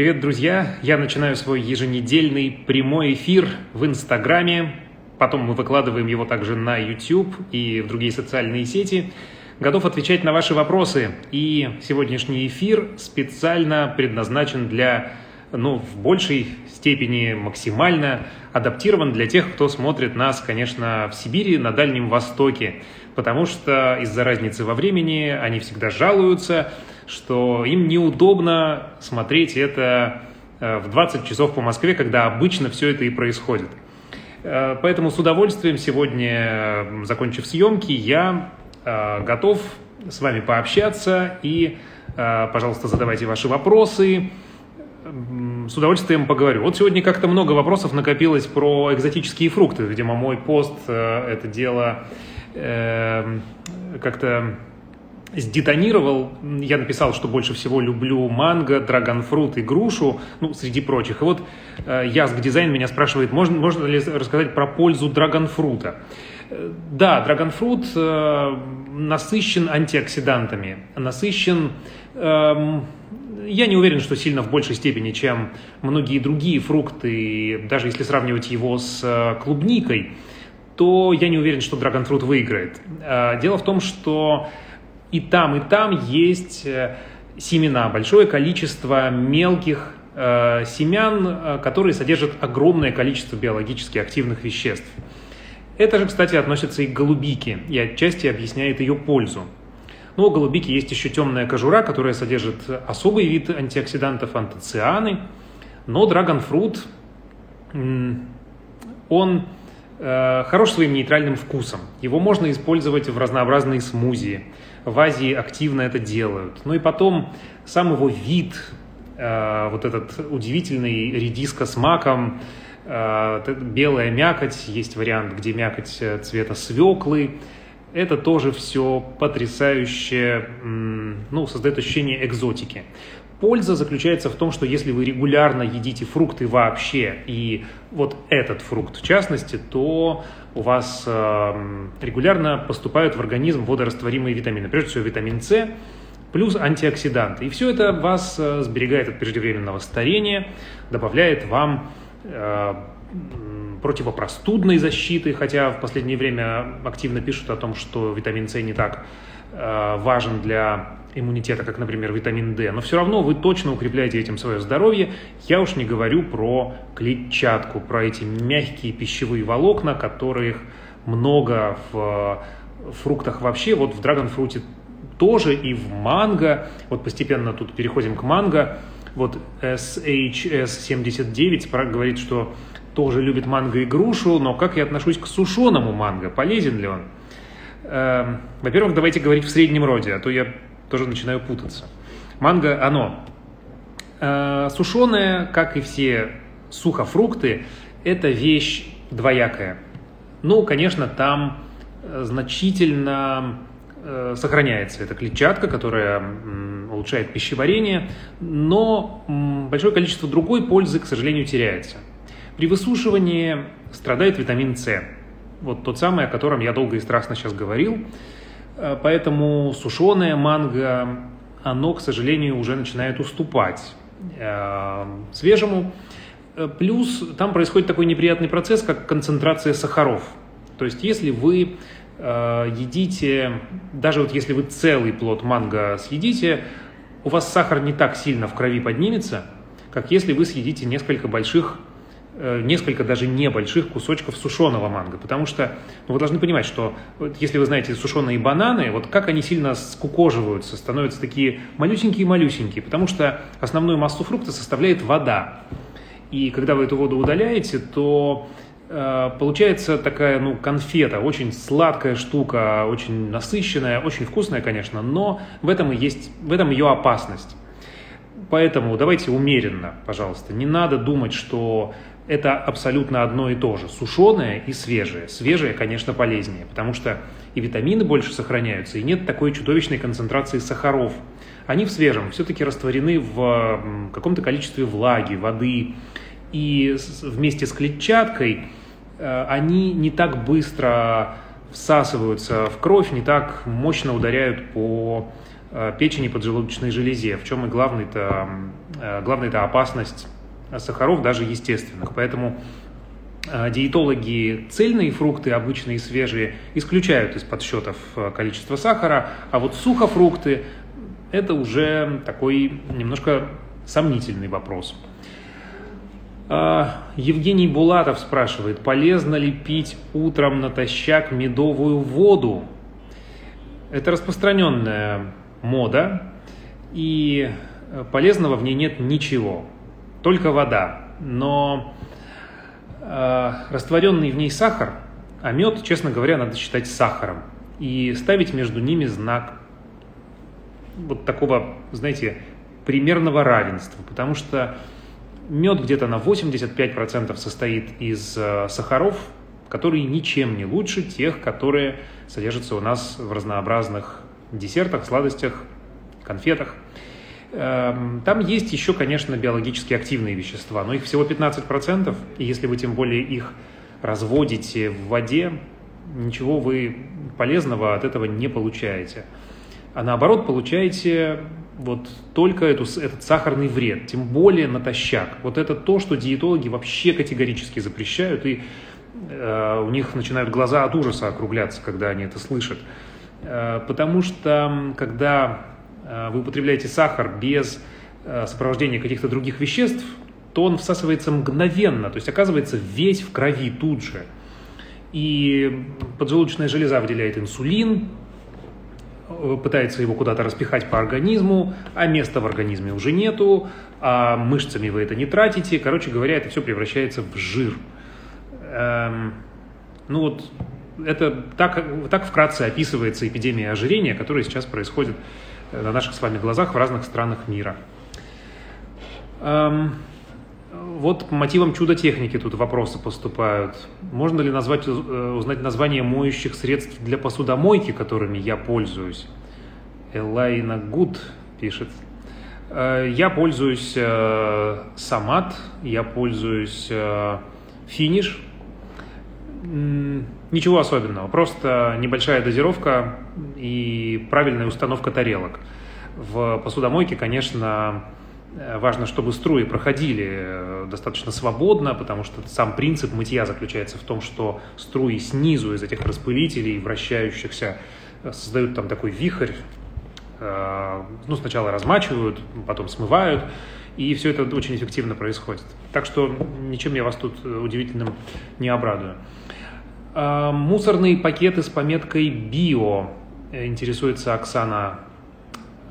Привет, друзья! Я начинаю свой еженедельный прямой эфир в Инстаграме. Потом мы выкладываем его также на YouTube и в другие социальные сети. Готов отвечать на ваши вопросы. И сегодняшний эфир специально предназначен для, ну, в большей степени максимально адаптирован для тех, кто смотрит нас, конечно, в Сибири, на Дальнем Востоке. Потому что из-за разницы во времени они всегда жалуются – что им неудобно смотреть это э, в 20 часов по Москве, когда обычно все это и происходит. Э, поэтому с удовольствием сегодня, закончив съемки, я э, готов с вами пообщаться и, пожалуйста, задавайте ваши вопросы. С удовольствием поговорю. Вот сегодня как-то много вопросов накопилось про экзотические фрукты. Видимо, мой пост это дело как-то сдетонировал. Я написал, что больше всего люблю манго, драгонфрут и грушу, ну, среди прочих. И вот э, Язг Дизайн меня спрашивает, можно, можно ли рассказать про пользу драгонфрута. Э, да, драгонфрут э, насыщен антиоксидантами, насыщен... Э, я не уверен, что сильно в большей степени, чем многие другие фрукты, даже если сравнивать его с э, клубникой, то я не уверен, что драгонфрут выиграет. Дело в том, что и там, и там есть э, семена, большое количество мелких э, семян, э, которые содержат огромное количество биологически активных веществ. Это же, кстати, относится и к голубике и отчасти объясняет ее пользу. Но у голубики есть еще темная кожура, которая содержит особый вид антиоксидантов, антоцианы. Но драгонфрут, он э, хорош своим нейтральным вкусом. Его можно использовать в разнообразные смузи в Азии активно это делают. Ну и потом сам его вид, э, вот этот удивительный редиска с маком, э, белая мякоть, есть вариант, где мякоть э, цвета свеклы, это тоже все потрясающе, ну, создает ощущение экзотики. Польза заключается в том, что если вы регулярно едите фрукты вообще, и вот этот фрукт в частности, то у вас э, регулярно поступают в организм водорастворимые витамины, прежде всего витамин С, плюс антиоксиданты. И все это вас э, сберегает от преждевременного старения, добавляет вам э, противопростудной защиты, хотя в последнее время активно пишут о том, что витамин С не так э, важен для иммунитета, как, например, витамин D, но все равно вы точно укрепляете этим свое здоровье. Я уж не говорю про клетчатку, про эти мягкие пищевые волокна, которых много в фруктах вообще, вот в драгонфруте тоже и в манго, вот постепенно тут переходим к манго, вот SHS79 говорит, что тоже любит манго и грушу, но как я отношусь к сушеному манго, полезен ли он? Эм, во-первых, давайте говорить в среднем роде, а то я тоже начинаю путаться. Манго, оно э, сушеное, как и все сухофрукты, это вещь двоякая. Ну, конечно, там э, значительно э, сохраняется эта клетчатка, которая улучшает пищеварение, но большое количество другой пользы, к сожалению, теряется. При высушивании страдает витамин С. Вот тот самый, о котором я долго и страстно сейчас говорил. Э, поэтому сушеное манго, оно, к сожалению, уже начинает уступать э, свежему. Э, плюс там происходит такой неприятный процесс, как концентрация сахаров. То есть если вы едите, даже вот если вы целый плод манго съедите, у вас сахар не так сильно в крови поднимется, как если вы съедите несколько больших несколько даже небольших кусочков сушеного манго, потому что ну, вы должны понимать, что вот, если вы знаете сушеные бананы, вот как они сильно скукоживаются, становятся такие малюсенькие-малюсенькие, потому что основную массу фрукта составляет вода. И когда вы эту воду удаляете, то э, получается такая, ну, конфета, очень сладкая штука, очень насыщенная, очень вкусная, конечно, но в этом и есть, в этом ее опасность. Поэтому давайте умеренно, пожалуйста. Не надо думать, что это абсолютно одно и то же. Сушеное и свежее. Свежее, конечно, полезнее, потому что и витамины больше сохраняются, и нет такой чудовищной концентрации сахаров. Они в свежем все-таки растворены в каком-то количестве влаги, воды, и вместе с клетчаткой э, они не так быстро всасываются в кровь, не так мощно ударяют по печени поджелудочной железе, в чем и главный-то, главная-то опасность сахаров, даже естественных. Поэтому диетологи цельные фрукты, обычные свежие, исключают из подсчетов количество сахара, а вот сухофрукты – это уже такой немножко сомнительный вопрос. А, Евгений Булатов спрашивает, полезно ли пить утром натощак медовую воду? Это распространенная мода, и полезного в ней нет ничего, только вода. Но э, растворенный в ней сахар, а мед, честно говоря, надо считать сахаром. И ставить между ними знак вот такого, знаете, примерного равенства, потому что Мед где-то на 85% состоит из э, сахаров, которые ничем не лучше тех, которые содержатся у нас в разнообразных десертах, сладостях, конфетах. Эм, там есть еще, конечно, биологически активные вещества, но их всего 15%, и если вы тем более их разводите в воде, ничего вы полезного от этого не получаете. А наоборот, получаете вот только эту, этот сахарный вред, тем более натощак. Вот это то, что диетологи вообще категорически запрещают, и э, у них начинают глаза от ужаса округляться, когда они это слышат. Э, потому что, когда вы употребляете сахар без э, сопровождения каких-то других веществ, то он всасывается мгновенно, то есть оказывается весь в крови тут же. И поджелудочная железа выделяет инсулин, Э, пытается его куда-то распихать по организму, а места в организме уже нету, а мышцами вы это не тратите. Короче говоря, это все превращается в жир. Эм, ну вот, это так, так вкратце описывается эпидемия ожирения, которая сейчас происходит э, на наших с вами глазах в разных странах мира. Эм, вот по мотивам чудо-техники тут вопросы поступают. Можно ли назвать, э, узнать название моющих средств для посудомойки, которыми я пользуюсь? Элайна Гуд пишет. Э, я пользуюсь э, Самат, я пользуюсь Финиш. Ничего особенного, просто небольшая дозировка и правильная установка тарелок. В посудомойке, конечно, Э, важно, чтобы струи проходили э, достаточно свободно, потому что сам принцип мытья заключается в том, что струи снизу из этих распылителей, вращающихся, э, создают там такой вихрь, ну, сначала размачивают, потом смывают, и все это очень эффективно происходит. Так что ничем я вас тут удивительным не обрадую. Мусорные пакеты с пометкой «Био» интересуется Оксана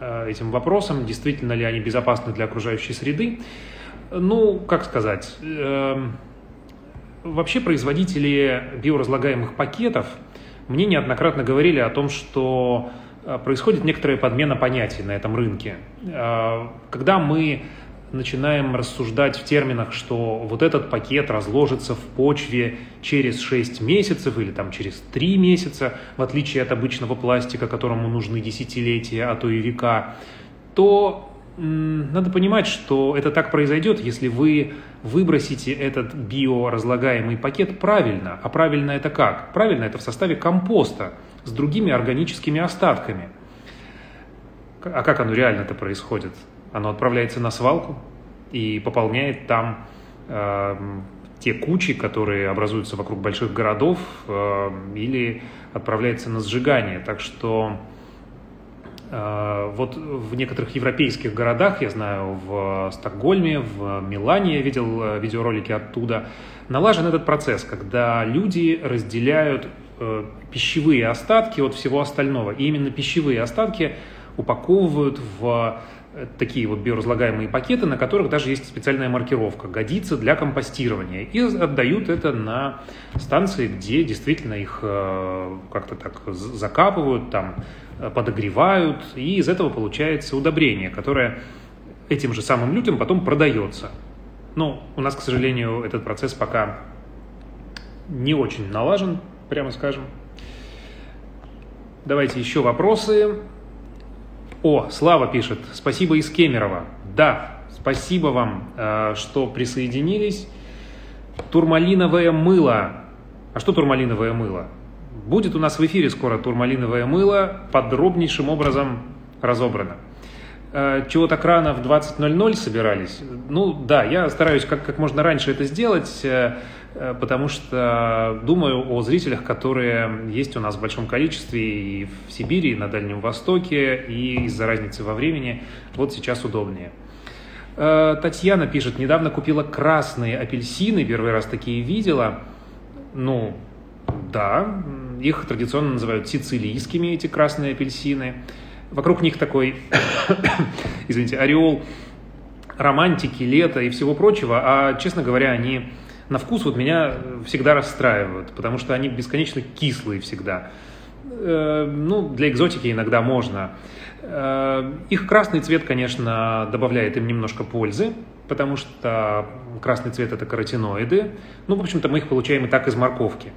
Э, этим вопросом, действительно ли они безопасны для окружающей среды. Ну, как сказать, эм, вообще производители биоразлагаемых пакетов мне неоднократно говорили о том, что э, происходит некоторая подмена понятий на этом рынке. Э, когда мы начинаем рассуждать в терминах, что вот этот пакет разложится в почве через 6 месяцев или там через 3 месяца, в отличие от обычного пластика, которому нужны десятилетия, а то и века, то надо понимать, что это так произойдет, если вы выбросите этот биоразлагаемый пакет правильно. А правильно это как? Правильно это в составе компоста с другими органическими остатками. А как оно реально это происходит? Оно отправляется на свалку и пополняет там э, те кучи, которые образуются вокруг больших городов, э, или отправляется на сжигание. Так что э, вот в некоторых европейских городах, я знаю, в Стокгольме, в Милане я видел э, видеоролики оттуда, налажен этот процесс, когда люди разделяют э, пищевые остатки от всего остального. И именно пищевые остатки упаковывают в такие вот биоразлагаемые пакеты, на которых даже есть специальная маркировка, годится для компостирования. И отдают это на станции, где действительно их э, как-то так закапывают, там э, подогревают, и из этого получается удобрение, которое этим же самым людям потом продается. Но у нас, к сожалению, этот процесс пока не очень налажен, прямо скажем. Давайте еще вопросы. О, Слава пишет, спасибо из Кемерово. Да, спасибо вам, э, что присоединились. Турмалиновое мыло. А что турмалиновое мыло? Будет у нас в эфире скоро турмалиновое мыло, подробнейшим образом разобрано. Э, чего так рано в 20.00 собирались? Ну да, я стараюсь как, как можно раньше это сделать, э, потому что думаю о зрителях, которые есть у нас в большом количестве и в Сибири, и на Дальнем Востоке, и из-за разницы во времени вот сейчас удобнее. Татьяна пишет, недавно купила красные апельсины, первый раз такие видела. Ну, да, их традиционно называют сицилийскими, эти красные апельсины. Вокруг них такой, извините, ореол романтики, лета и всего прочего, а, честно говоря, они на вкус вот меня всегда расстраивают, потому что они бесконечно кислые всегда. Э, ну, для экзотики иногда можно. Э, их красный цвет, конечно, добавляет им немножко пользы, потому что красный цвет – это каротиноиды. Ну, в общем-то, мы их получаем и так из морковки.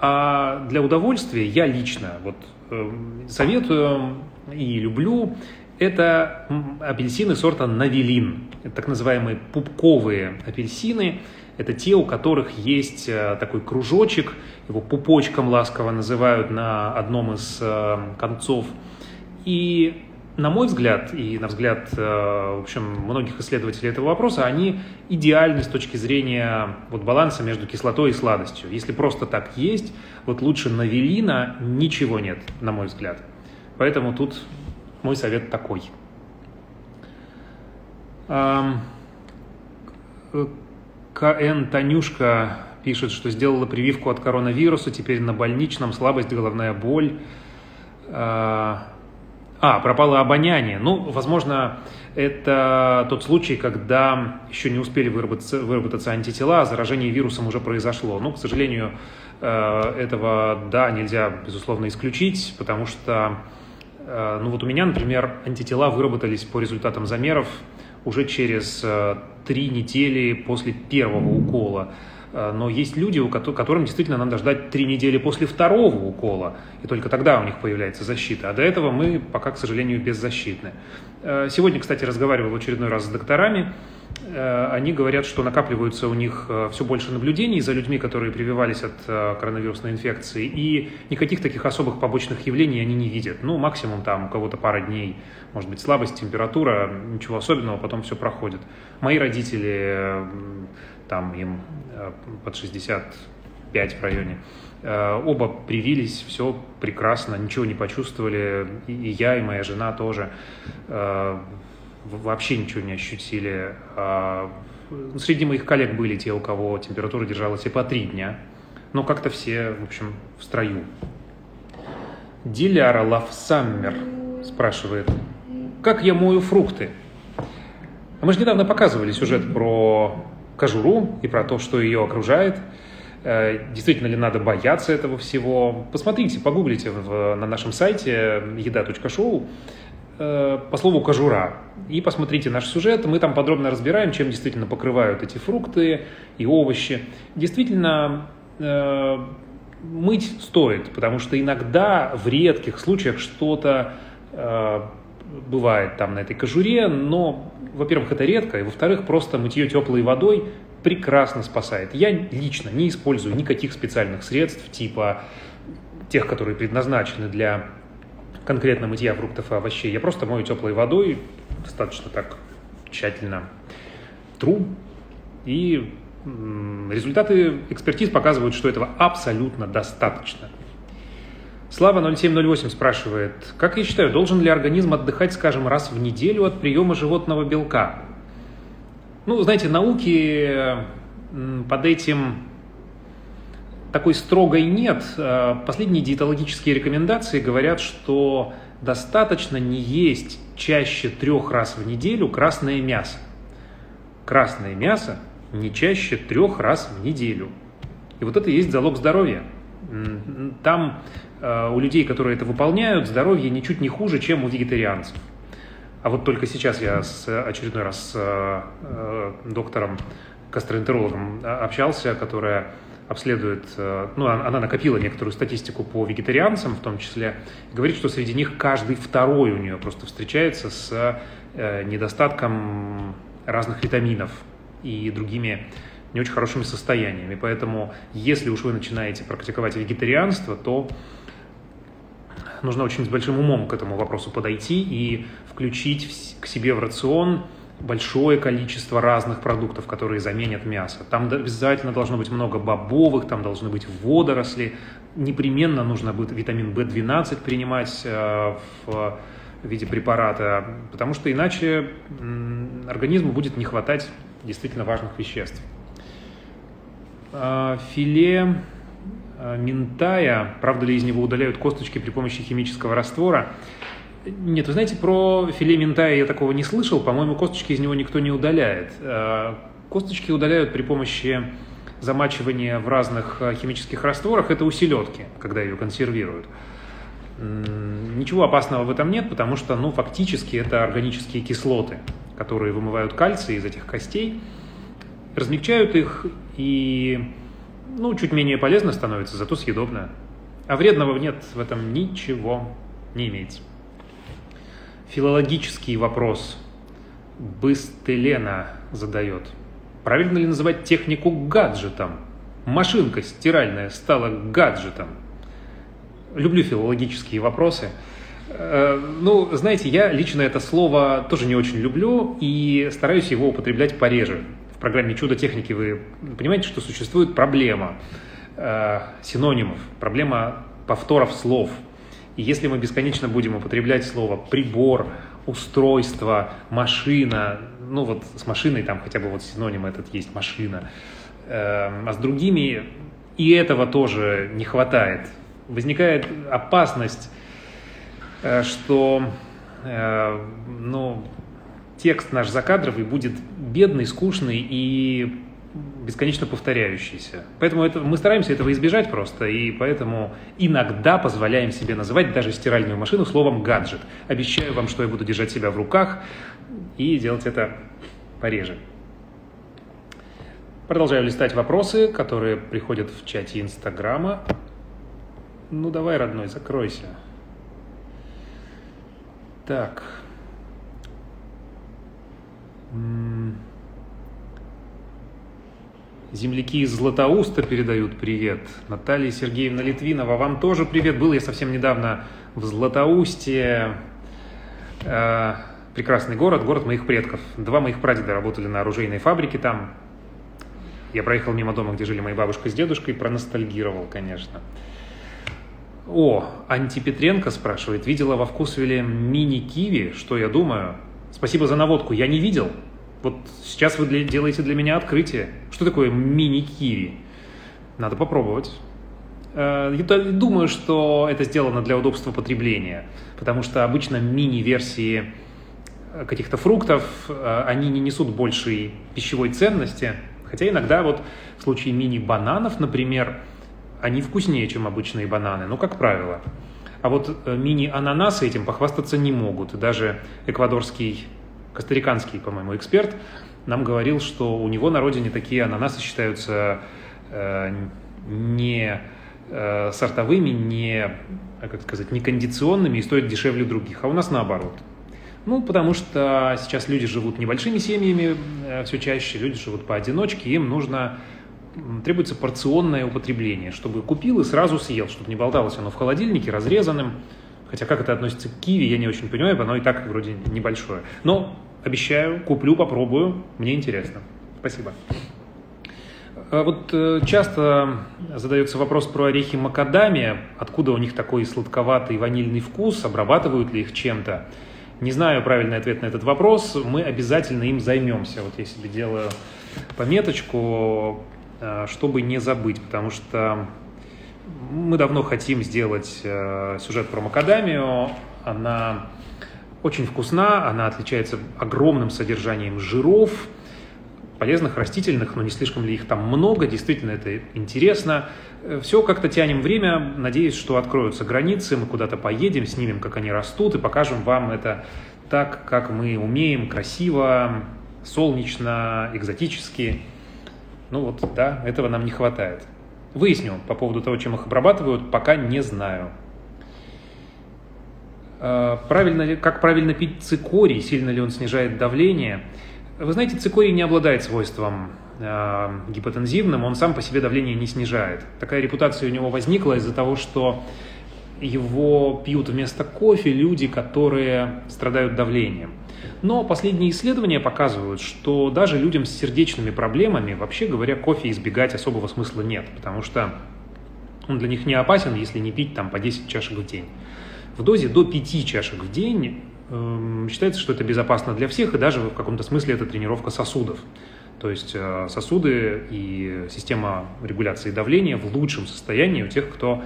А для удовольствия я лично вот э, советую и люблю, это апельсины сорта Навелин. Так называемые пупковые апельсины. Это те, у которых есть э, такой кружочек, его пупочком ласково называют на одном из э, концов. И на мой взгляд, и на взгляд, э, в общем, многих исследователей этого вопроса, они идеальны с точки зрения вот, баланса между кислотой и сладостью. Если просто так есть, вот лучше навелина ничего нет, на мой взгляд. Поэтому тут мой совет такой. КН Танюшка пишет, что сделала прививку от коронавируса, теперь на больничном, слабость, головная боль. А, а пропало обоняние. Ну, возможно, это тот случай, когда еще не успели выработаться, выработаться антитела, а заражение вирусом уже произошло. Ну, к сожалению, э, этого, да, нельзя, безусловно, исключить, потому что Э, ну вот у меня, например, антитела выработались по результатам замеров уже через э, три недели после первого укола. Э, но есть люди, у которым действительно надо ждать три недели после второго укола, и только тогда у них появляется защита. А до этого мы пока, к сожалению, беззащитны. Сегодня, кстати, разговаривал в очередной раз с докторами, Э, они говорят, что накапливаются у них э, все больше наблюдений за людьми, которые прививались от э, коронавирусной инфекции, и никаких таких особых побочных явлений они не видят. Ну, максимум там у кого-то пара дней, может быть, слабость, температура, ничего особенного, потом все проходит. Мои родители, там им под 65 в районе, оба привились, все прекрасно, ничего не почувствовали, и я, и моя жена тоже вообще ничего не ощутили. А, среди моих коллег были те, у кого температура держалась и по три дня. Но как-то все, в общем, в строю. Диляра Лавсаммер спрашивает, как я мою фрукты? Мы же недавно показывали сюжет про кожуру и про то, что ее окружает. Э, действительно ли надо бояться этого всего? Посмотрите, погуглите в, на нашем сайте еда.шоу. Э, по слову кожура. И посмотрите наш сюжет, мы там подробно разбираем, чем действительно покрывают эти фрукты и овощи. Действительно, э, мыть стоит, потому что иногда в редких случаях что-то бывает там на этой кожуре, но, во-первых, это редко, и, во-вторых, просто мытье теплой водой прекрасно спасает. Я лично не использую никаких специальных средств, типа тех, которые предназначены для конкретно мытья фруктов и овощей. Я просто мою теплой водой, достаточно так тщательно тру. И результаты экспертиз показывают, что этого абсолютно достаточно. Слава 0708 спрашивает, как я считаю, должен ли организм отдыхать, скажем, раз в неделю от приема животного белка? Ну, знаете, науки под этим такой строгой нет. Э, последние диетологические рекомендации говорят, что достаточно не есть чаще трех раз в неделю красное мясо. Красное мясо не чаще трех раз в неделю. И вот это и есть залог здоровья. Там у людей, которые это выполняют, здоровье ничуть не хуже, чем у вегетарианцев. А вот только сейчас я с, очередной раз с э, доктором, гастроэнтерологом общался, которая обследует, э, ну, она накопила некоторую статистику по вегетарианцам в том числе, говорит, что среди них каждый второй у нее просто встречается с э, недостатком разных витаминов и другими не очень хорошими состояниями. Поэтому, если уж вы начинаете практиковать вегетарианство, то нужно очень с большим умом к этому вопросу подойти и включить к себе в рацион большое количество разных продуктов, которые заменят мясо. Там обязательно должно быть много бобовых, там должны быть водоросли. Непременно нужно будет витамин В12 принимать э, в виде препарата, потому что иначе организму будет не хватать действительно важных веществ. А, филе а, минтая, правда ли из него удаляют косточки при помощи химического раствора? Нет, вы знаете, про филе минтая я такого не слышал. По-моему, косточки из него никто не удаляет. А, косточки удаляют при помощи замачивания в разных химических растворах. Это у селедки, когда ее консервируют. Ничего опасного в этом нет, потому что, ну, фактически это органические кислоты, которые вымывают кальций из этих костей, размягчают их и, ну, чуть менее полезно становится, зато съедобно. А вредного нет в этом ничего не имеется. Филологический вопрос Быстелена задает. Правильно ли называть технику гаджетом? Машинка стиральная стала гаджетом. Люблю филологические вопросы. Э, ну, знаете, я лично это слово тоже не очень люблю и стараюсь его употреблять пореже. Программе «Чудо техники» вы понимаете, что существует проблема э, синонимов, проблема повторов слов. И если мы бесконечно будем употреблять слово «прибор», «устройство», «машина», ну вот с машиной там хотя бы вот синоним этот есть «машина», э, а с другими и этого тоже не хватает возникает опасность, э, что э, ну, текст наш закадровый будет бедный, скучный и бесконечно повторяющийся. Поэтому это, мы стараемся этого избежать просто, и поэтому иногда позволяем себе называть даже стиральную машину словом «гаджет». Обещаю вам, что я буду держать себя в руках и делать это пореже. Продолжаю листать вопросы, которые приходят в чате Инстаграма. Ну давай, родной, закройся. Так. Земляки из Златоуста передают привет. Наталья Сергеевна Литвинова, вам тоже привет. Был я совсем недавно в Златоусте. Э, прекрасный город, город моих предков. Два моих прадеда работали на оружейной фабрике там. Я проехал мимо дома, где жили мои бабушка с дедушкой, проностальгировал, конечно. О, Антипетренко спрашивает, видела во вкусвеле мини-киви, что я думаю? Спасибо за наводку, я не видел. Вот сейчас вы для, делаете для меня открытие. Что такое мини-киви? Надо попробовать. Э, я думаю, что это сделано для удобства потребления, потому что обычно мини-версии каких-то фруктов, э, они не несут большей пищевой ценности, хотя иногда вот в случае мини-бананов, например, они вкуснее, чем обычные бананы, ну, как правило. А вот э, мини-ананасы этим похвастаться не могут. Даже эквадорский, костариканский, по-моему, эксперт нам говорил, что у него на родине такие ананасы считаются э, не э, сортовыми, не, а как сказать, не кондиционными и стоят дешевле других. А у нас наоборот. Ну, потому что сейчас люди живут небольшими семьями, э, все чаще люди живут поодиночке, им нужно требуется порционное употребление, чтобы купил и сразу съел, чтобы не болталось оно в холодильнике разрезанным. Хотя как это относится к киви, я не очень понимаю, оно и так вроде небольшое. Но обещаю, куплю, попробую, мне интересно. Спасибо. А вот э, часто задается вопрос про орехи макадамия, откуда у них такой сладковатый ванильный вкус, обрабатывают ли их чем-то. Не знаю правильный ответ на этот вопрос, мы обязательно им займемся. Вот я себе делаю пометочку, чтобы не забыть, потому что мы давно хотим сделать э, сюжет про макадамию. Она очень вкусна, она отличается огромным содержанием жиров, полезных растительных, но не слишком ли их там много, действительно это интересно. Э, Все как-то тянем время, надеюсь, что откроются границы, мы куда-то поедем, снимем, как они растут, и покажем вам это так, как мы умеем, красиво, солнечно, экзотически. Ну вот, да, этого нам не хватает. Выясню по поводу того, чем их обрабатывают, пока не знаю. А, правильно, как правильно пить цикорий, сильно ли он снижает давление? Вы знаете, цикорий не обладает свойством э, гипотензивным, он сам по себе давление не снижает. Такая репутация у него возникла из-за того, что его пьют вместо кофе люди, которые страдают давлением. Но последние исследования показывают, что даже людям с сердечными проблемами, вообще говоря, кофе избегать особого смысла нет, потому что он для них не опасен, если не пить там по 10 чашек в день. В дозе до 5 чашек в день э, считается, что это безопасно для всех, и даже в каком-то смысле это тренировка сосудов. То есть э, сосуды и система регуляции давления в лучшем состоянии у тех, кто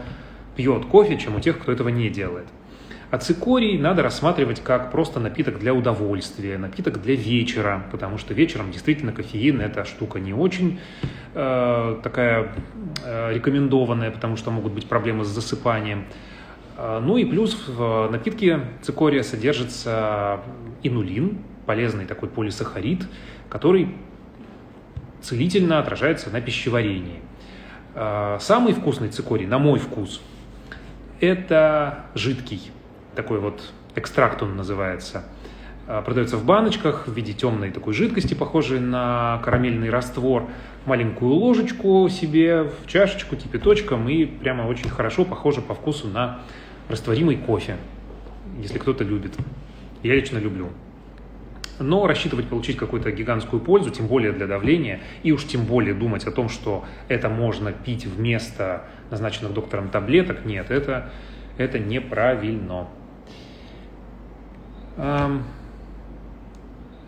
пьет кофе, чем у тех, кто этого не делает. А цикорий надо рассматривать как просто напиток для удовольствия, напиток для вечера, потому что вечером действительно кофеин – эта штука не очень э, такая э, рекомендованная, потому что могут быть проблемы с засыпанием. Э, ну и плюс в напитке цикория содержится инулин, полезный такой полисахарид, который целительно отражается на пищеварении. Э, самый вкусный цикорий, на мой вкус, это жидкий такой вот экстракт он называется. А, продается в баночках в виде темной такой жидкости, похожей на карамельный раствор. Маленькую ложечку себе в чашечку кипяточком и прямо очень хорошо похоже по вкусу на растворимый кофе, если кто-то любит. Я лично люблю. Но рассчитывать получить какую-то гигантскую пользу, тем более для давления, и уж тем более думать о том, что это можно пить вместо назначенных доктором таблеток, нет, это, это неправильно.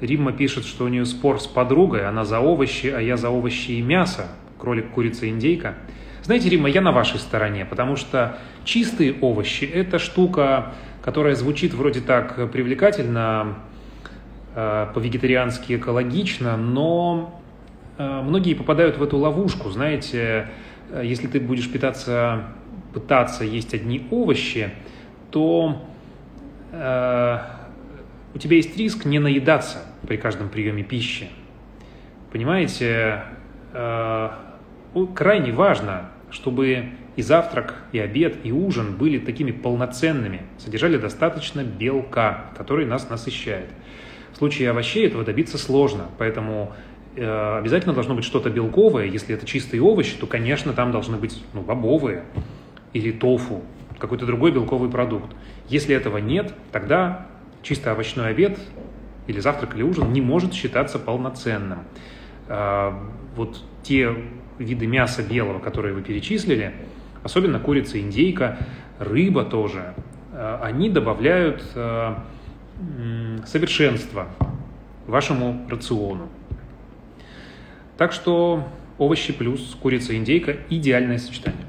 Римма пишет, что у нее спор с подругой, она за овощи, а я за овощи и мясо, кролик, курица, индейка. Знаете, Римма, я на вашей стороне, потому что чистые овощи – это штука, которая звучит вроде так привлекательно, э, по-вегетариански экологично, но э, многие попадают в эту ловушку. Знаете, э, если ты будешь питаться, пытаться есть одни овощи, то у тебя есть риск не наедаться при каждом приеме пищи. Понимаете, э, крайне важно, чтобы и завтрак, и обед, и ужин были такими полноценными, содержали достаточно белка, который нас насыщает. В случае овощей этого добиться сложно, поэтому э, обязательно должно быть что-то белковое. Если это чистые овощи, то, конечно, там должны быть ну, бобовые или тофу, какой-то другой белковый продукт. Если этого нет, тогда чисто овощной обед или завтрак или ужин не может считаться полноценным. А, вот те виды мяса белого, которые вы перечислили, особенно курица, индейка, рыба тоже, а, они добавляют а, совершенство вашему рациону. Так что овощи плюс курица, индейка – идеальное сочетание.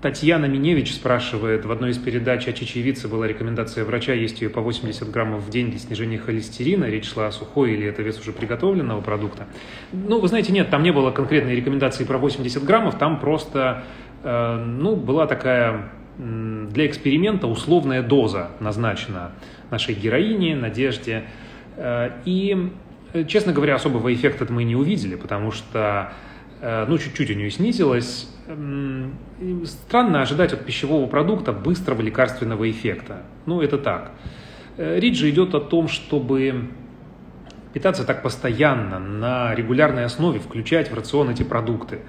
Татьяна Миневич спрашивает, в одной из передач о чечевице была рекомендация врача есть ее по 80 граммов в день для снижения холестерина. Речь шла о сухой или это вес уже приготовленного продукта. Ну, вы знаете, нет, там не было конкретной рекомендации про 80 граммов, там просто, э, ну, была такая для эксперимента условная доза назначена нашей героине, Надежде. Э, и, честно говоря, особого эффекта мы не увидели, потому что Э, ну, чуть-чуть у нее снизилось. Странно ожидать от пищевого продукта быстрого лекарственного эффекта. Ну, это так. Э, речь же идет о том, чтобы питаться так постоянно, на регулярной основе, включать в рацион эти продукты.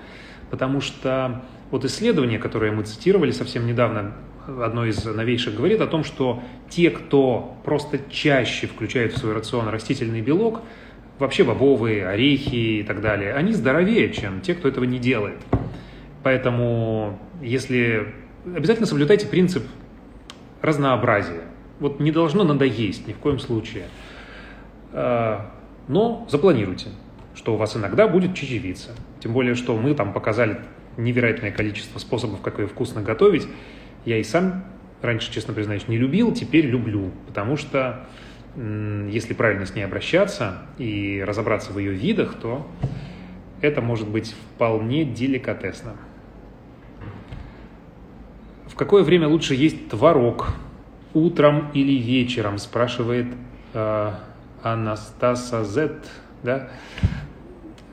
Потому что вот исследование, которое мы цитировали совсем недавно, одно из новейших, говорит о том, что те, кто просто чаще включает в свой рацион растительный белок, вообще бобовые, орехи и так далее, они здоровее, чем те, кто этого не делает. Поэтому, если обязательно соблюдайте принцип разнообразия. Вот не должно надоесть ни в коем случае. А, но запланируйте, что у вас иногда будет чечевица. Тем более, что мы там показали невероятное количество способов, как ее вкусно готовить. Я и сам раньше, честно признаюсь, не любил, теперь люблю, потому что если правильно с ней обращаться и разобраться в ее видах, то это может быть вполне деликатесно. Какое время лучше есть творог? Утром или вечером? Спрашивает э, Анастаса Z. Да?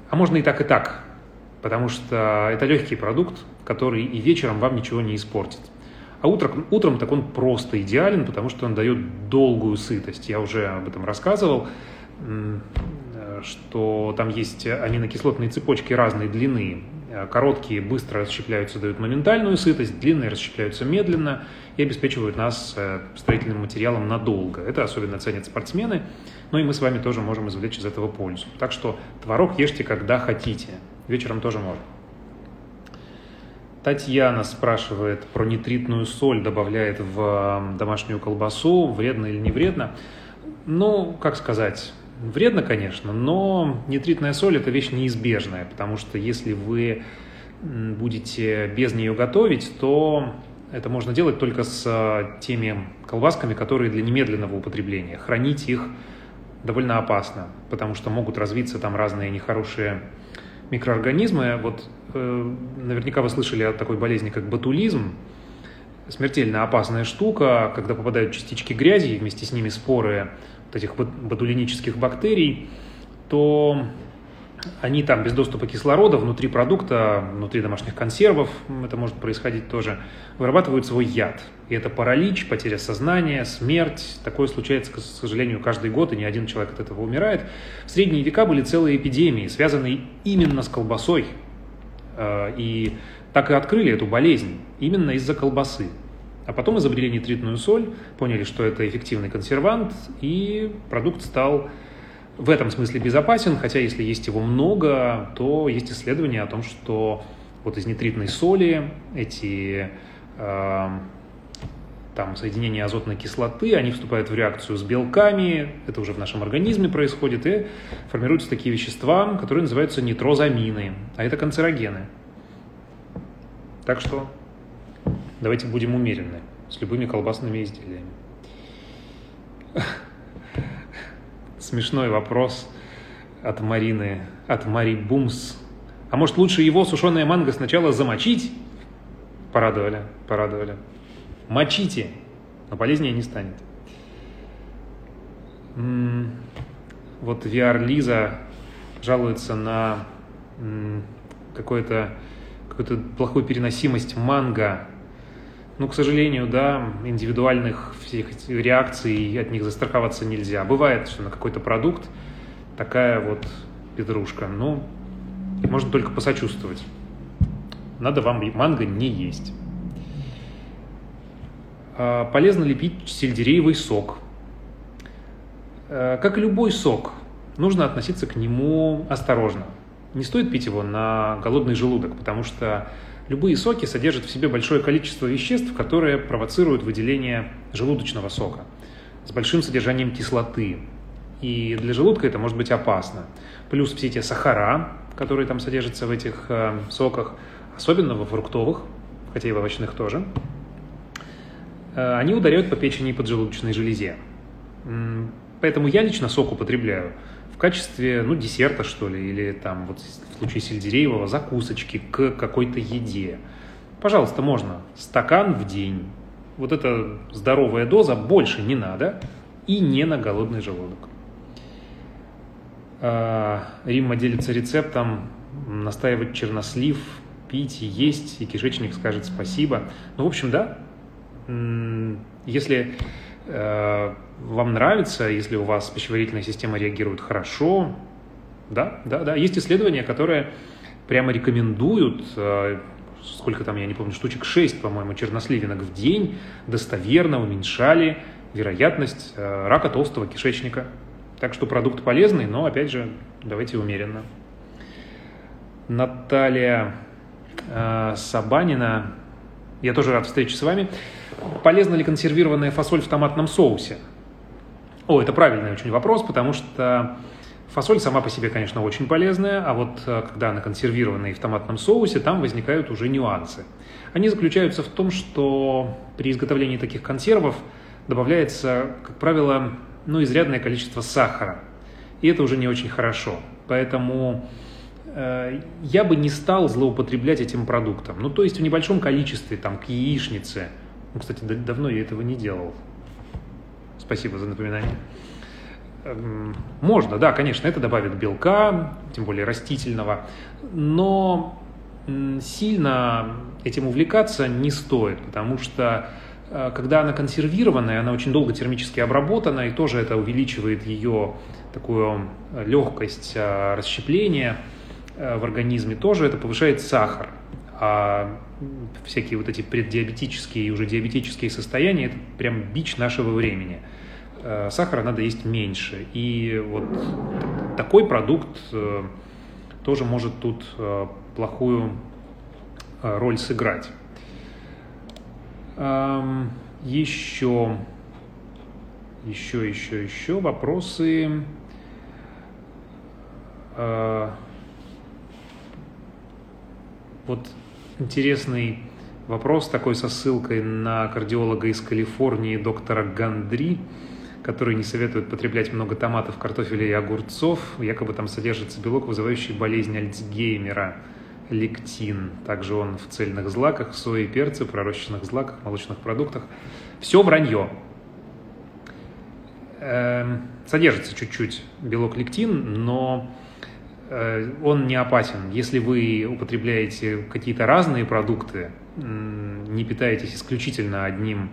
А можно и так, и так. Потому что это легкий продукт, который и вечером вам ничего не испортит. А утром, утром так он просто идеален, потому что он дает долгую сытость. Я уже об этом рассказывал, что там есть аминокислотные цепочки разной длины. Э, короткие быстро расщепляются, дают моментальную сытость, длинные расщепляются медленно и обеспечивают нас э, строительным материалом надолго. Это особенно ценят спортсмены, но и мы с вами тоже можем извлечь из этого пользу. Так что творог ешьте, когда хотите. Вечером тоже можно. Татьяна спрашивает про нитритную соль, добавляет в домашнюю колбасу, вредно или не вредно. Ну, как сказать, Вредно, конечно, но нитритная соль – это вещь неизбежная, потому что если вы будете без нее готовить, то это можно делать только с а, теми колбасками, которые для немедленного употребления. Хранить их довольно опасно, потому что могут развиться там разные нехорошие микроорганизмы. Вот э, наверняка вы слышали о такой болезни, как ботулизм. Смертельно опасная штука, когда попадают частички грязи и вместе с ними споры вот этих ботулинических бактерий, то они там без доступа кислорода внутри продукта, внутри домашних консервов, это может происходить тоже, вырабатывают свой яд. И это паралич, потеря сознания, смерть. Такое случается, к сожалению, каждый год, и ни один человек от этого умирает. В средние века были целые эпидемии, связанные именно с колбасой. Э, и так и открыли эту болезнь, именно из-за колбасы. А потом изобрели нитритную соль, поняли, что это эффективный консервант, и продукт стал в этом смысле безопасен, хотя если есть его много, то есть исследования о том, что вот из нитритной соли эти э, там соединения азотной кислоты, они вступают в реакцию с белками, это уже в нашем организме происходит, и формируются такие вещества, которые называются нитрозамины, а это канцерогены. Так что Давайте будем умеренны с любыми колбасными изделиями. Смешной вопрос от Марины, от Мари Бумс. А может лучше его сушеное манго сначала замочить? Порадовали, порадовали. Мочите, но полезнее не станет. Вот VR Лиза жалуется на какую-то какую-то плохую переносимость манго ну, к сожалению, да, индивидуальных всех реакций от них застраховаться нельзя. Бывает, что на какой-то продукт такая вот петрушка. Ну, можно только посочувствовать. Надо вам манго не есть. А, полезно ли пить сельдереевый сок? А, как и любой сок, нужно относиться к нему осторожно. Не стоит пить его на голодный желудок, потому что Любые соки содержат в себе большое количество веществ, которые провоцируют выделение желудочного сока с большим содержанием кислоты. И для желудка это может быть опасно. Плюс все эти сахара, которые там содержатся в этих э, соках, особенно во фруктовых, хотя и в овощных тоже, э, они ударяют по печени и поджелудочной железе. Поэтому я лично сок употребляю в качестве, ну, десерта, что ли, или там, вот в случае сельдереевого, закусочки к какой-то еде. Пожалуйста, можно. Стакан в день. Вот эта здоровая доза, больше не надо. И не на голодный желудок. А, Римма делится рецептом настаивать чернослив, пить и есть, и кишечник скажет спасибо. Ну, в общем, да. Если вам нравится, если у вас пищеварительная система реагирует хорошо, да, да, да. Есть исследования, которые прямо рекомендуют, э, сколько там, я не помню, штучек 6, по-моему, черносливинок в день, достоверно уменьшали вероятность э, рака толстого кишечника. Так что продукт полезный, но, опять же, давайте умеренно. Наталья э, Сабанина, я тоже рад встрече с вами. Полезна ли консервированная фасоль в томатном соусе? О, это правильный очень вопрос, потому что фасоль сама по себе, конечно, очень полезная, а вот э, когда она консервированная и в томатном соусе, там возникают уже нюансы. Они заключаются в том, что при изготовлении таких консервов добавляется, как правило, ну, изрядное количество сахара. И это уже не очень хорошо. Поэтому я бы не стал злоупотреблять этим продуктом. Ну, то есть в небольшом количестве, там, к яичнице. Ну, кстати, давно я этого не делал. Спасибо за напоминание. Эм, можно, да, конечно, это добавит белка, тем более растительного, но сильно этим увлекаться не стоит, потому что э, когда она консервированная, она очень долго термически обработана, и тоже это увеличивает ее такую легкость э, расщепления. В организме тоже, это повышает сахар. А всякие вот эти преддиабетические и уже диабетические состояния – это прям бич нашего времени. Сахара надо есть меньше. И вот такой продукт тоже может тут плохую роль сыграть. Еще, еще, еще, еще вопросы. Вот интересный вопрос такой со ссылкой на кардиолога из Калифорнии доктора Гандри, который не советует потреблять много томатов, картофеля и огурцов. Якобы там содержится белок, вызывающий болезнь Альцгеймера – лектин. Также он в цельных злаках, сои, перце, пророщенных злаках, молочных продуктах. Все вранье. Эм, содержится чуть-чуть белок лектин, но он не опасен. Если вы употребляете какие-то разные продукты, не питаетесь исключительно одним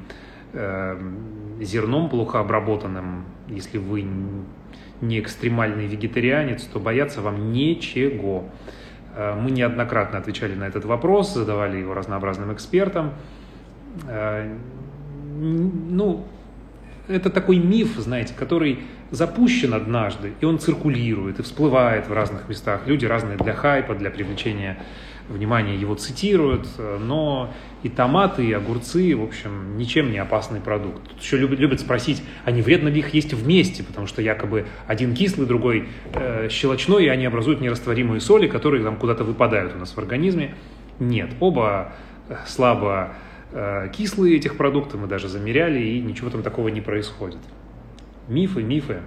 эм, зерном плохо обработанным, если вы не экстремальный вегетарианец, то бояться вам ничего. Э, мы неоднократно отвечали на этот вопрос, задавали его разнообразным экспертам. Э, ну, это такой миф, знаете, который запущен однажды, и он циркулирует, и всплывает в разных местах. Люди разные для хайпа, для привлечения внимание, его цитируют, но и томаты, и огурцы, в общем, ничем не опасный продукт. Тут еще любят, любят спросить, а не вредно ли их есть вместе, потому что якобы один кислый, другой э, щелочной, и они образуют нерастворимые соли, которые там куда-то выпадают у нас в организме. Нет, оба э, слабо э, кислые этих продуктов, мы даже замеряли, и ничего там такого не происходит. Мифы, мифы.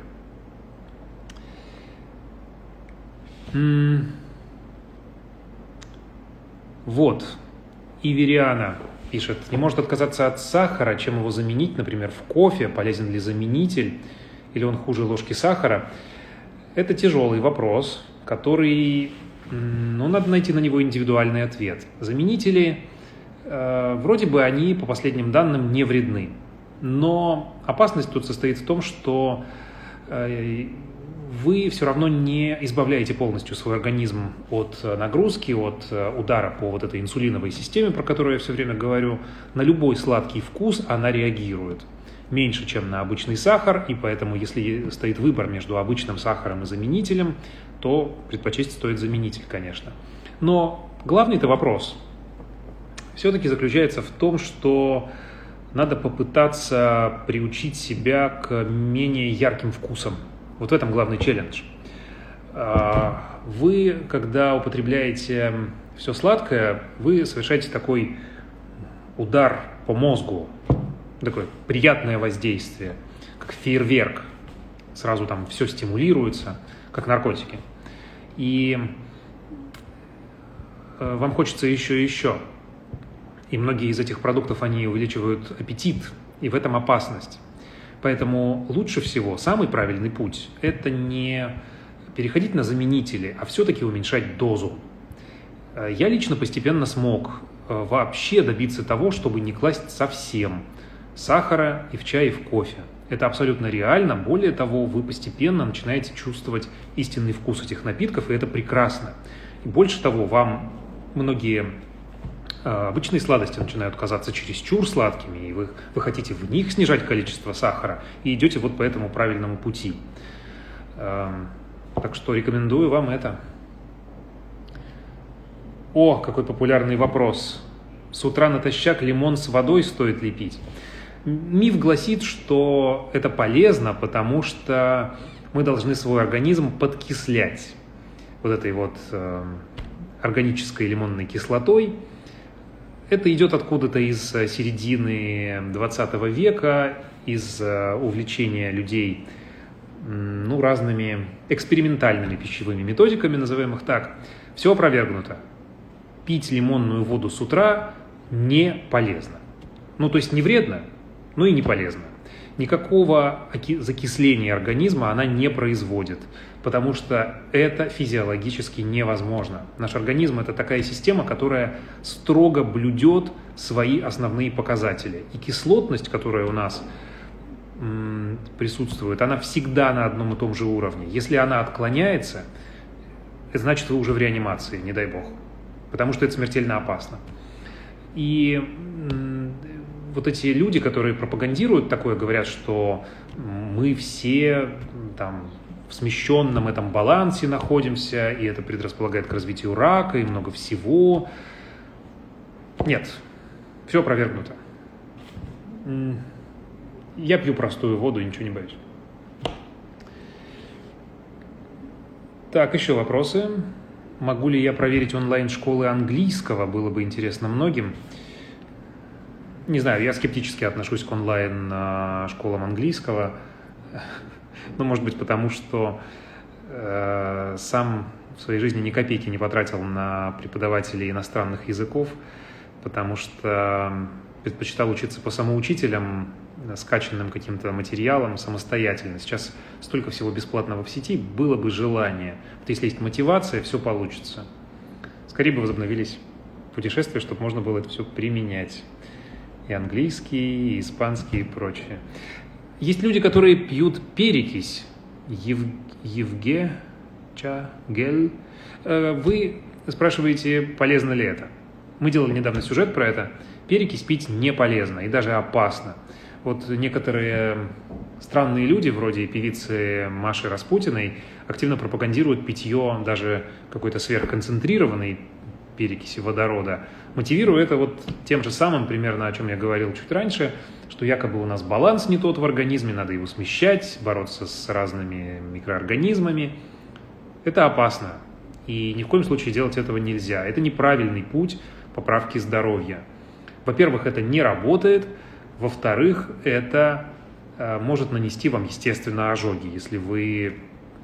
Вот, Ивериана пишет, не может отказаться от сахара, чем его заменить, например, в кофе, полезен ли заменитель, или он хуже ложки сахара. Это тяжелый вопрос, который, ну, надо найти на него индивидуальный ответ. Заменители, э, вроде бы они, по последним данным, не вредны. Но опасность тут состоит в том, что э, вы все равно не избавляете полностью свой организм от э, нагрузки, от э, удара по вот этой инсулиновой системе, про которую я все время говорю. На любой сладкий вкус она реагирует меньше, чем на обычный сахар, и поэтому, если стоит выбор между обычным сахаром и заменителем, то предпочесть стоит заменитель, конечно. Но главный-то вопрос все-таки заключается в том, что надо попытаться приучить себя к менее ярким вкусам вот в этом главный челлендж. А, вы, когда употребляете все сладкое, вы совершаете такой удар по мозгу, такое приятное воздействие, как фейерверк. Сразу там все стимулируется, как наркотики. И э, вам хочется еще и еще. И многие из этих продуктов, они увеличивают аппетит, и в этом опасность. Поэтому лучше всего, самый правильный путь – это не переходить на заменители, а все-таки уменьшать дозу. Э, я лично постепенно смог э, вообще добиться того, чтобы не класть совсем сахара и в чай, и в кофе. Это абсолютно реально. Более того, вы постепенно начинаете чувствовать истинный вкус этих напитков, и это прекрасно. И больше того, вам многие обычные сладости начинают казаться чересчур сладкими, и вы, вы хотите в них снижать количество сахара, и идете вот по этому правильному пути. Так что рекомендую вам это. О, какой популярный вопрос. С утра натощак лимон с водой стоит ли пить? Миф гласит, что это полезно, потому что мы должны свой организм подкислять вот этой вот э, органической лимонной кислотой – это идет откуда-то из э, середины 20 века, из э, увлечения людей ну, разными экспериментальными пищевыми методиками, назовем их так. Все опровергнуто. Пить лимонную воду с утра не полезно. Ну, то есть не вредно, но и не полезно никакого закисления организма она не производит, потому что это физиологически невозможно. Наш организм – это такая система, которая строго блюдет свои основные показатели. И кислотность, которая у нас присутствует, она всегда на одном и том же уровне. Если она отклоняется, значит, вы уже в реанимации, не дай бог. Потому что это смертельно опасно. И вот эти люди, которые пропагандируют такое, говорят, что мы все там в смещенном этом балансе находимся, и это предрасполагает к развитию рака и много всего. Нет, все опровергнуто. Я пью простую воду и ничего не боюсь. Так, еще вопросы. Могу ли я проверить онлайн-школы английского? Было бы интересно многим. Не знаю, я скептически отношусь к онлайн-школам английского. Ну, может быть, потому что э, сам в своей жизни ни копейки не потратил на преподавателей иностранных языков, потому что предпочитал учиться по самоучителям, скачанным каким-то материалом самостоятельно. Сейчас столько всего бесплатного в сети, было бы желание. Вот если есть мотивация, все получится. Скорее бы возобновились путешествия, чтобы можно было это все применять. И английский, и испанский, и прочее. Есть люди, которые пьют перекись. Ев... Евге, ча, гель. Э, вы спрашиваете, полезно ли это. Мы делали недавно сюжет про это. Перекись пить не полезно и даже опасно. Вот некоторые странные люди, вроде певицы Маши Распутиной, активно пропагандируют питье даже какой-то сверхконцентрированной перекиси водорода, мотивируя это вот тем же самым, примерно о чем я говорил чуть раньше, что якобы у нас баланс не тот в организме, надо его смещать, бороться с разными микроорганизмами. Это опасно, и ни в коем случае делать этого нельзя. Это неправильный путь поправки здоровья. Во-первых, это не работает – во-вторых, это э, может нанести вам, естественно, ожоги, если вы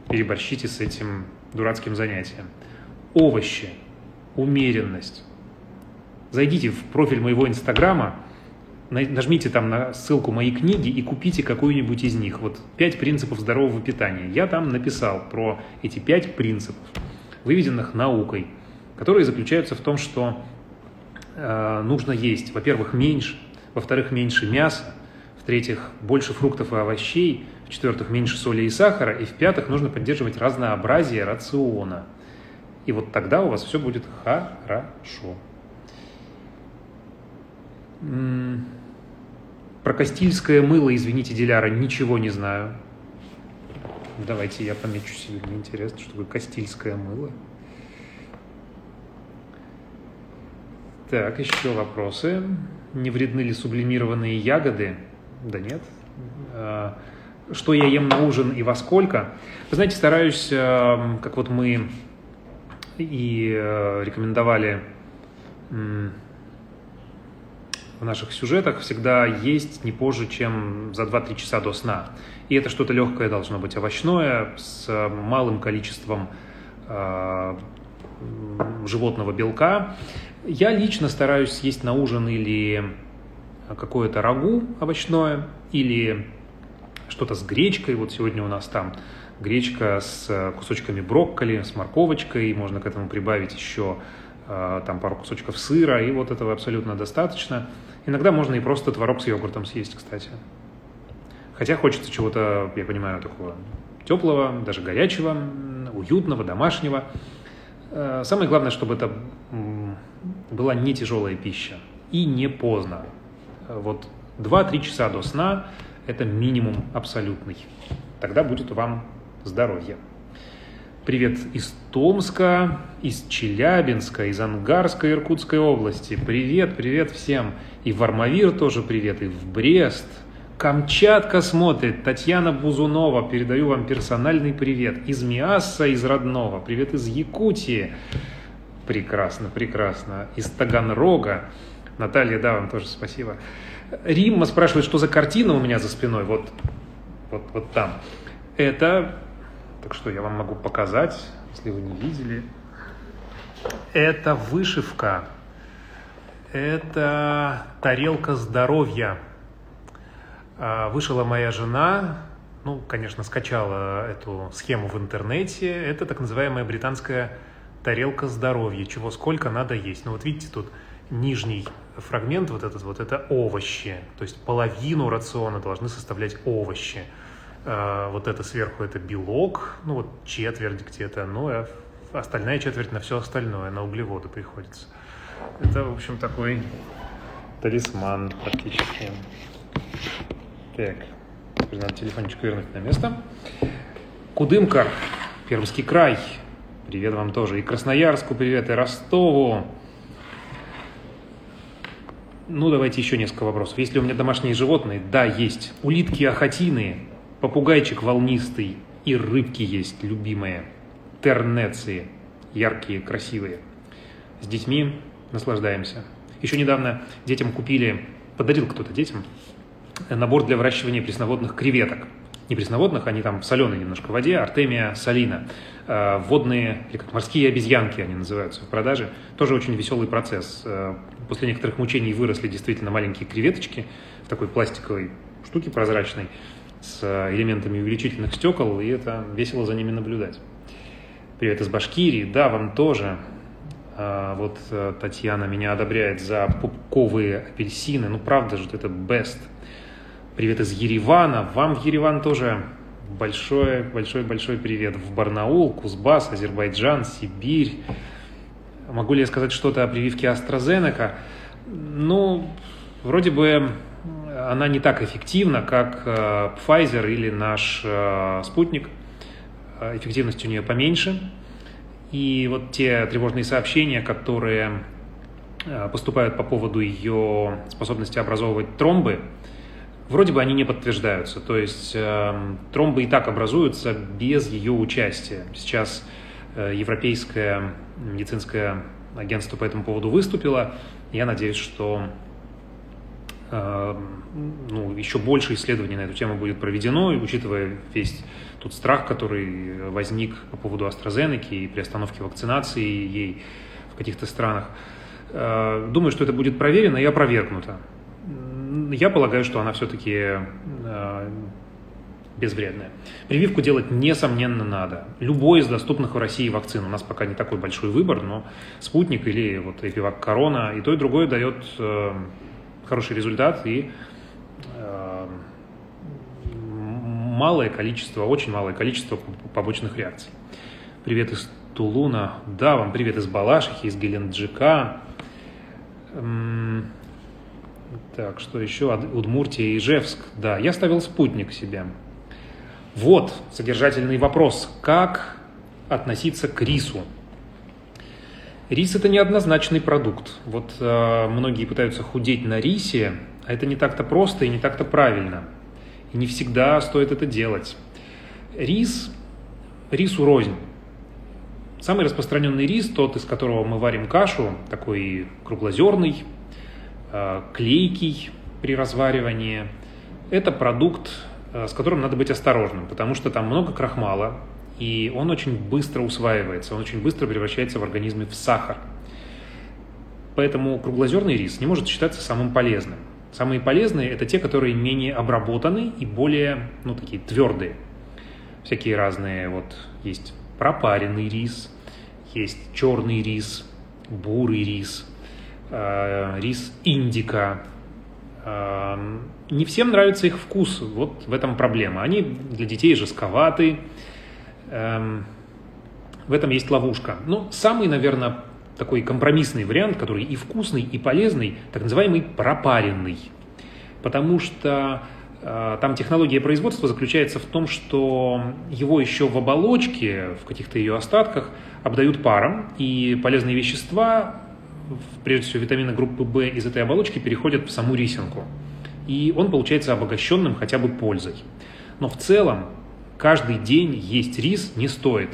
переборщите с этим дурацким занятием. Овощи, умеренность. Зайдите в профиль моего инстаграма, нажмите там на ссылку мои книги и купите какую-нибудь из них. Вот пять принципов здорового питания. Я там написал про эти пять принципов, выведенных наукой, которые заключаются в том, что э, нужно есть, во-первых, меньше, во-вторых, меньше мяса, в-третьих, больше фруктов и овощей, в-четвертых, меньше соли и сахара, и в-пятых, нужно поддерживать разнообразие рациона. И вот тогда у вас все будет хорошо. Про Кастильское мыло, извините, Диляра, ничего не знаю. Давайте я помечу себе, мне интересно, что такое Кастильское мыло. Так, еще вопросы. Не вредны ли сублимированные ягоды? Да нет. А, что я ем на ужин и во сколько? Вы знаете, стараюсь, а, как вот мы и а, рекомендовали в наших сюжетах, всегда есть не позже, чем за 2-3 часа до сна. И это что-то легкое должно быть, овощное, с малым количеством животного белка. Я лично стараюсь съесть на ужин или какое-то рагу овощное, или что-то с гречкой. Вот сегодня у нас там гречка с кусочками брокколи, с морковочкой. Можно к этому прибавить еще э, там пару кусочков сыра, и вот этого абсолютно достаточно. Иногда можно и просто творог с йогуртом съесть, кстати. Хотя хочется чего-то, я понимаю, такого теплого, даже горячего, уютного, домашнего. Э, самое главное, чтобы это была не тяжелая пища и не поздно. Вот 2-3 часа до сна – это минимум абсолютный. Тогда будет вам здоровье. Привет из Томска, из Челябинска, из Ангарской Иркутской области. Привет, привет всем. И в Армавир тоже привет, и в Брест. Камчатка смотрит. Татьяна Бузунова, передаю вам персональный привет. Из Миасса, из родного. Привет из Якутии. Прекрасно, прекрасно. Из Таганрога. Наталья, да, вам тоже спасибо. Римма спрашивает, что за картина у меня за спиной. Вот, вот, вот там. Это, так что я вам могу показать, если вы не видели. Это вышивка. Это тарелка здоровья. А, вышила моя жена, ну, конечно, скачала эту схему в интернете. Это так называемая британская тарелка здоровья, чего сколько надо есть. Ну вот видите, тут нижний фрагмент, вот этот вот, это овощи. То есть половину рациона должны составлять овощи. А, вот это сверху это белок, ну вот четверть где-то, ну а остальная четверть на все остальное, на углеводы приходится. Это, в общем, такой талисман практически. Так, надо телефончик вернуть на место. Кудымкар, Пермский край. Привет вам тоже. И Красноярску привет, и Ростову. Ну, давайте еще несколько вопросов. Есть ли у меня домашние животные? Да, есть. Улитки охотиные, попугайчик волнистый и рыбки есть, любимые. Тернеции, яркие, красивые. С детьми наслаждаемся. Еще недавно детям купили, подарил кто-то детям, набор для выращивания пресноводных креветок. Не пресноводных, они там соленые немножко в воде, артемия солина. Э, водные, или как морские обезьянки они называются в продаже. Тоже очень веселый процесс. Э, после некоторых мучений выросли действительно маленькие креветочки в такой пластиковой штуке прозрачной с элементами увеличительных стекол, и это весело за ними наблюдать. Привет из Башкирии. Да, вам тоже. А, вот э, Татьяна меня одобряет за пупковые апельсины. Ну, правда же, это best. Привет из Еревана. Вам в Ереван тоже большой, большой, большой привет. В Барнаул, Кузбасс, Азербайджан, Сибирь. Могу ли я сказать что-то о прививке AstraZeneca? Ну, вроде бы она не так эффективна, как э, Pfizer или наш э, спутник. Эффективность у нее поменьше. И вот те тревожные сообщения, которые э, поступают по поводу ее способности образовывать тромбы, вроде бы они не подтверждаются. То есть э, тромбы и так образуются без ее участия. Сейчас э, Европейское медицинское агентство по этому поводу выступило. Я надеюсь, что ну, еще больше исследований на эту тему будет проведено, учитывая весь тот страх, который возник по поводу AstraZeneca и приостановки вакцинации ей в каких-то странах. Э, думаю, что это будет проверено и опровергнуто. Я полагаю, что она все-таки э, безвредная. Прививку делать, несомненно, надо. Любой из доступных в России вакцин. У нас пока не такой большой выбор, но спутник или вот эпивак корона, и то, и другое дает э, хороший результат и малое количество, очень малое количество побочных реакций. Привет из Тулуна. Да, вам привет из Балашихи, из Геленджика. Так, что еще? Удмуртия Ижевск. Да, я ставил спутник себе. Вот содержательный вопрос. Как относиться к рису? Рис – это неоднозначный продукт. Вот э, многие пытаются худеть на рисе, а это не так-то просто и не так-то правильно. И не всегда стоит это делать. Рис, рису рознь. Самый распространенный рис, тот, из которого мы варим кашу, такой круглозерный, э, клейкий при разваривании, это продукт, э, с которым надо быть осторожным, потому что там много крахмала, и он очень быстро усваивается, он очень быстро превращается в организме в сахар. Поэтому круглозерный рис не может считаться самым полезным. Самые полезные – это те, которые менее обработаны и более, ну, такие твердые. Всякие разные, вот, есть пропаренный рис, есть черный рис, бурый рис, э, рис индика. Э, не всем нравится их вкус, вот в этом проблема. Они для детей жестковаты, в этом есть ловушка. Но самый, наверное, такой компромиссный вариант, который и вкусный, и полезный, так называемый пропаренный. Потому что э, там технология производства заключается в том, что его еще в оболочке, в каких-то ее остатках обдают паром, и полезные вещества, прежде всего витамины группы В из этой оболочки переходят в саму рисинку. И он получается обогащенным хотя бы пользой. Но в целом каждый день есть рис не стоит.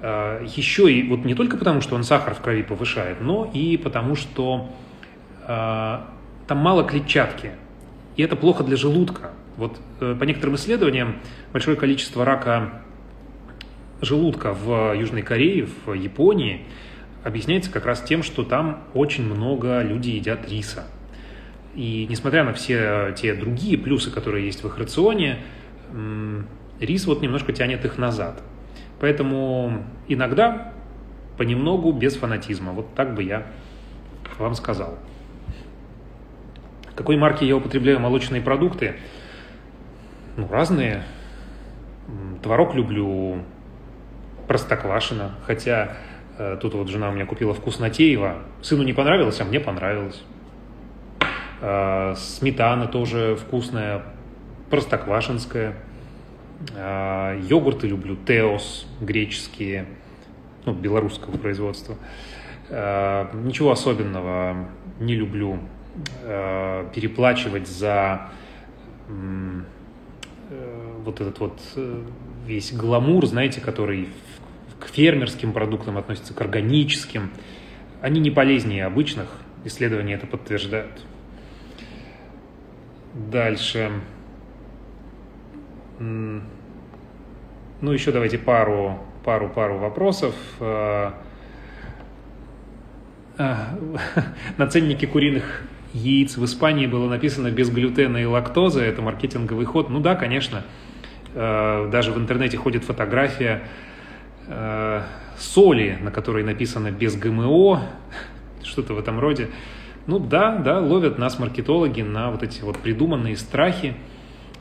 Э, еще и вот не только потому, что он сахар в крови повышает, но и потому, что э, там мало клетчатки. И это плохо для желудка. Вот э, по некоторым исследованиям большое количество рака желудка в Южной Корее, в Японии объясняется как раз тем, что там очень много людей едят риса. И несмотря на все те другие плюсы, которые есть в их рационе, рис вот немножко тянет их назад. Поэтому иногда понемногу, без фанатизма. Вот так бы я вам сказал. Какой марки я употребляю молочные продукты? Ну, разные. Творог люблю Простоквашино, хотя э, тут вот жена у меня купила вкуснотеево. Сыну не понравилось, а мне понравилось. Э, сметана тоже вкусная, простоквашинская. Э, йогурты люблю, теос греческие, ну, белорусского производства. Э, ничего особенного не люблю э, переплачивать за э, вот этот вот э, весь гламур, знаете, который к фермерским продуктам относится, к органическим. Они не полезнее обычных, исследования это подтверждают. Дальше. Ну, еще давайте пару, пару, пару вопросов. Э, а, на ценнике куриных яиц в Испании было написано без глютена и лактозы, это маркетинговый ход. Ну да, конечно, э, даже в интернете ходит фотография э, соли, на которой написано без ГМО, что-то в этом роде. Ну да, да, ловят нас маркетологи на вот эти вот придуманные страхи.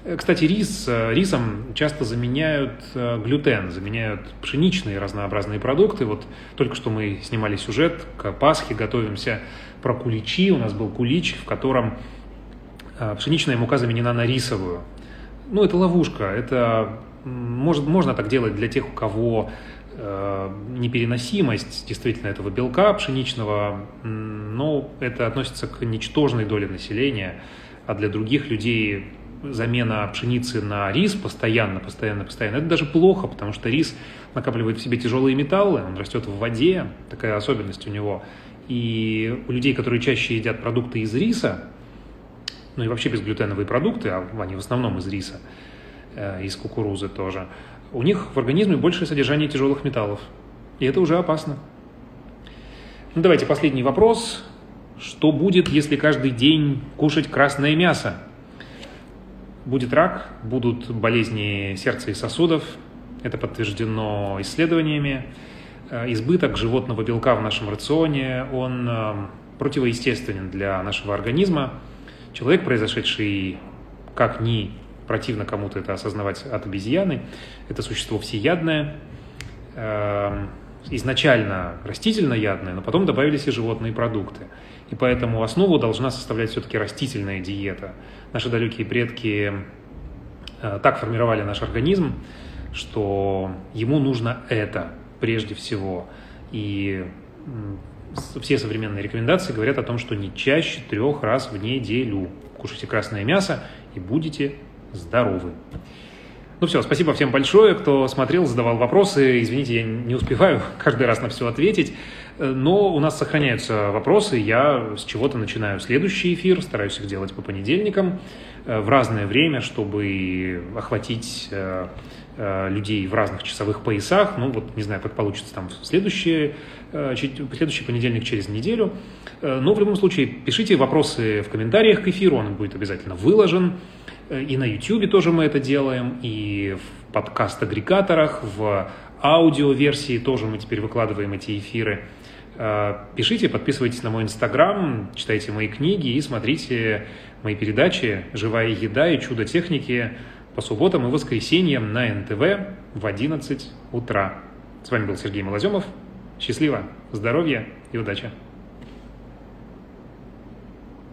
Э, кстати, рис, рисом часто заменяют глютен, заменяют пшеничные разнообразные продукты. Вот только что мы снимали сюжет к Пасхе, готовимся про куличи. У нас был кулич, в котором пшеничная мука заменена на рисовую. Ну, это ловушка. Это может, можно так делать для тех, у кого э, непереносимость действительно этого белка пшеничного, но это относится к ничтожной доле населения, а для других людей замена пшеницы на рис постоянно, постоянно, постоянно, это даже плохо, потому что рис накапливает в себе тяжелые металлы, он растет в воде, такая особенность у него – и у людей, которые чаще едят продукты из риса, ну и вообще безглютеновые продукты, а они в основном из риса, э, из кукурузы тоже, у них в организме большее содержание тяжелых металлов. И это уже опасно. Ну, давайте последний вопрос. Что будет, если каждый день кушать красное мясо? Будет рак, будут болезни сердца и сосудов. Это подтверждено исследованиями. Э, избыток животного белка в нашем рационе, он э, противоестественен для нашего организма. Человек, произошедший, как ни противно кому-то это осознавать, от обезьяны, это существо всеядное, э, изначально растительноядное, но потом добавились и животные продукты. И поэтому основу должна составлять все-таки растительная диета. Наши далекие предки так формировали наш организм, что ему нужно это – прежде всего. И все современные рекомендации говорят о том, что не чаще трех раз в неделю кушайте красное мясо и будете здоровы. Ну все, спасибо всем большое, кто смотрел, задавал вопросы. Извините, я не успеваю каждый раз на все ответить. Но у нас сохраняются вопросы. Я с чего-то начинаю следующий эфир, стараюсь их делать по понедельникам э, в разное время, чтобы охватить э, Э, людей в разных часовых поясах. Ну, вот не знаю, как получится там в следующий, э, следующий понедельник через неделю. Э, но в любом случае пишите вопросы в комментариях к эфиру, он будет обязательно выложен. И на YouTube тоже мы это делаем, и в подкаст-агрегаторах, в аудиоверсии тоже мы теперь выкладываем эти эфиры. Пишите, подписывайтесь на мой инстаграм, читайте мои книги и смотрите мои передачи «Живая еда» и «Чудо техники» по субботам и воскресеньям на НТВ в 11 утра. С вами был Сергей Малоземов. Счастливо, здоровья и удачи!